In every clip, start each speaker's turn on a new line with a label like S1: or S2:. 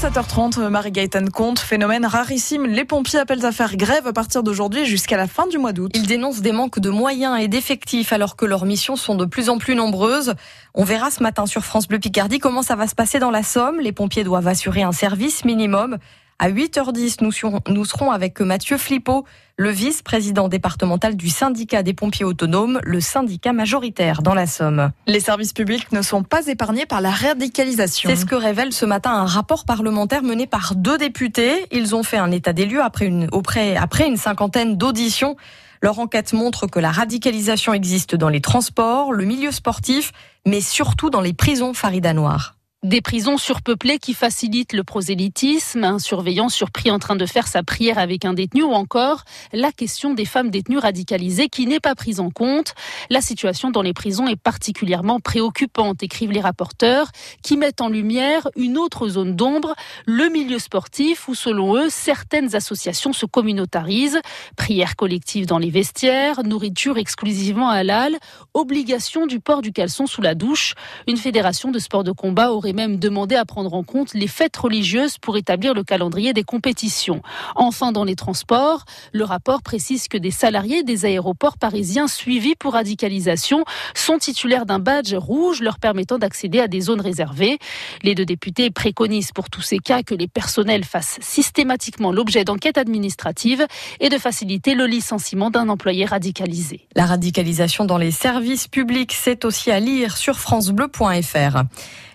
S1: 7h30, Marie-Gaëtane Comte, phénomène rarissime. Les pompiers appellent à faire grève à partir d'aujourd'hui jusqu'à la fin du mois d'août.
S2: Ils dénoncent des manques de moyens et d'effectifs alors que leurs missions sont de plus en plus nombreuses. On verra ce matin sur France Bleu Picardie comment ça va se passer dans la Somme. Les pompiers doivent assurer un service minimum. À 8h10, nous serons, nous serons avec Mathieu Flippo, le vice-président départemental du syndicat des pompiers autonomes, le syndicat majoritaire dans la Somme.
S1: Les services publics ne sont pas épargnés par la radicalisation.
S2: C'est ce que révèle ce matin un rapport parlementaire mené par deux députés. Ils ont fait un état des lieux après une, auprès, après une cinquantaine d'auditions. Leur enquête montre que la radicalisation existe dans les transports, le milieu sportif, mais surtout dans les prisons Farida Noir.
S3: Des prisons surpeuplées qui facilitent le prosélytisme, un surveillant surpris en train de faire sa prière avec un détenu ou encore la question des femmes détenues radicalisées qui n'est pas prise en compte. La situation dans les prisons est particulièrement préoccupante, écrivent les rapporteurs, qui mettent en lumière une autre zone d'ombre, le milieu sportif où selon eux certaines associations se communautarisent. Prières collectives dans les vestiaires, nourriture exclusivement halal, obligation du port du caleçon sous la douche. Une fédération de sport de combat aurait même demandé à prendre en compte les fêtes religieuses pour établir le calendrier des compétitions. Enfin, dans les transports, le rapport précise que des salariés des aéroports parisiens suivis pour radicalisation sont titulaires d'un badge rouge leur permettant d'accéder à des zones réservées. Les deux députés préconisent pour tous ces cas que les personnels fassent systématiquement l'objet d'enquêtes administratives et de faciliter le licenciement d'un employé radicalisé.
S2: La radicalisation dans les services publics, c'est aussi à lire sur francebleu.fr.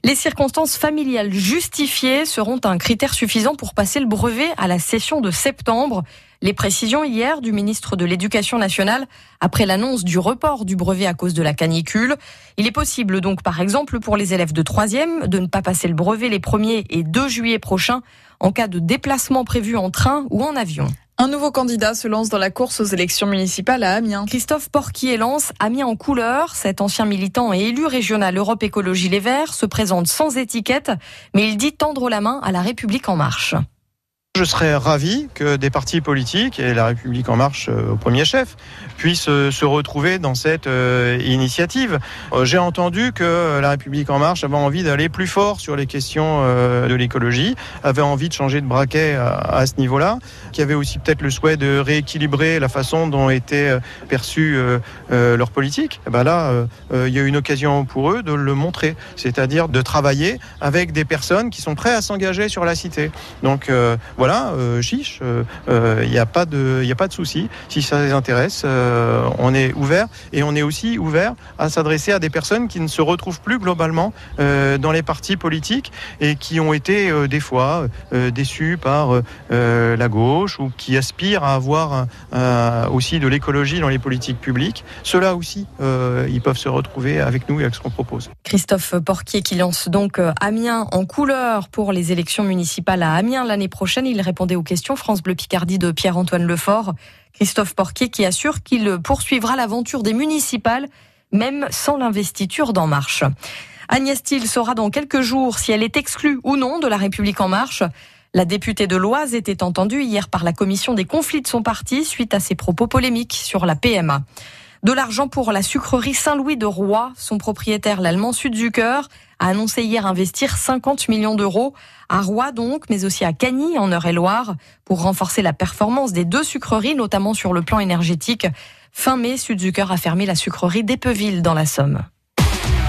S2: Les circonstances familiales justifiées seront un critère suffisant pour passer le brevet à la session de septembre. Les précisions hier du ministre de l'Éducation nationale après l'annonce du report du brevet à cause de la canicule. Il est possible donc par exemple pour les élèves de troisième de ne pas passer le brevet les 1er et 2 juillet prochains en cas de déplacement prévu en train ou en avion.
S1: Un nouveau candidat se lance dans la course aux élections municipales à Amiens.
S2: Christophe Porquier lance Amiens en couleur. Cet ancien militant et élu régional Europe Écologie Les Verts se présente sans étiquette, mais il dit tendre la main à la République en marche.
S4: Je serais ravi que des partis politiques, et la République en marche euh, au premier chef, puissent euh, se retrouver dans cette euh, initiative. J'ai entendu que la République en marche avait envie d'aller plus fort sur les questions de l'écologie, avait envie de changer de braquet à, ce niveau-là, qui avait aussi peut-être le souhait de rééquilibrer la façon dont était perçue leur politique. Et ben là, il y a une occasion pour eux de le montrer, c'est-à-dire de travailler avec des personnes qui sont prêtes à s'engager sur la cité. Donc voilà, euh, chiche, il euh, euh, n'y a pas de, il souci. Si ça les intéresse, on est ouvert et on est aussi ouvert à s'adresser à des personnes qui ne se retrouvent plus globalement dans les partis politiques et qui ont été des fois déçus par la gauche ou qui aspirent à avoir aussi de l'écologie dans les politiques publiques. Ceux-là aussi, ils peuvent se retrouver avec nous et avec ce qu'on propose.
S2: Christophe Porquier qui lance donc Amiens en couleur pour les élections municipales à Amiens l'année prochaine. Il répondait aux questions France Bleu Picardie de Pierre-Antoine Lefort. Christophe Porquier qui assure qu'il poursuivra l'aventure des municipales, même sans l'investiture d'En Marche. Agnès Thiel saura dans quelques jours si elle est exclue ou non de la République En Marche. La députée de l'Oise était entendue hier par la commission des conflits de son parti suite à ses propos polémiques sur la PMA. De l'argent pour la sucrerie Saint-Louis de Roy. Son propriétaire, l'allemand Südzucker, a annoncé hier investir 50 millions d'euros à Roy donc, mais aussi à Cagny en Eure-et-Loire pour renforcer la performance des deux sucreries, notamment sur le plan énergétique. Fin mai, Sudzucker a fermé la sucrerie d'Epeville dans la Somme.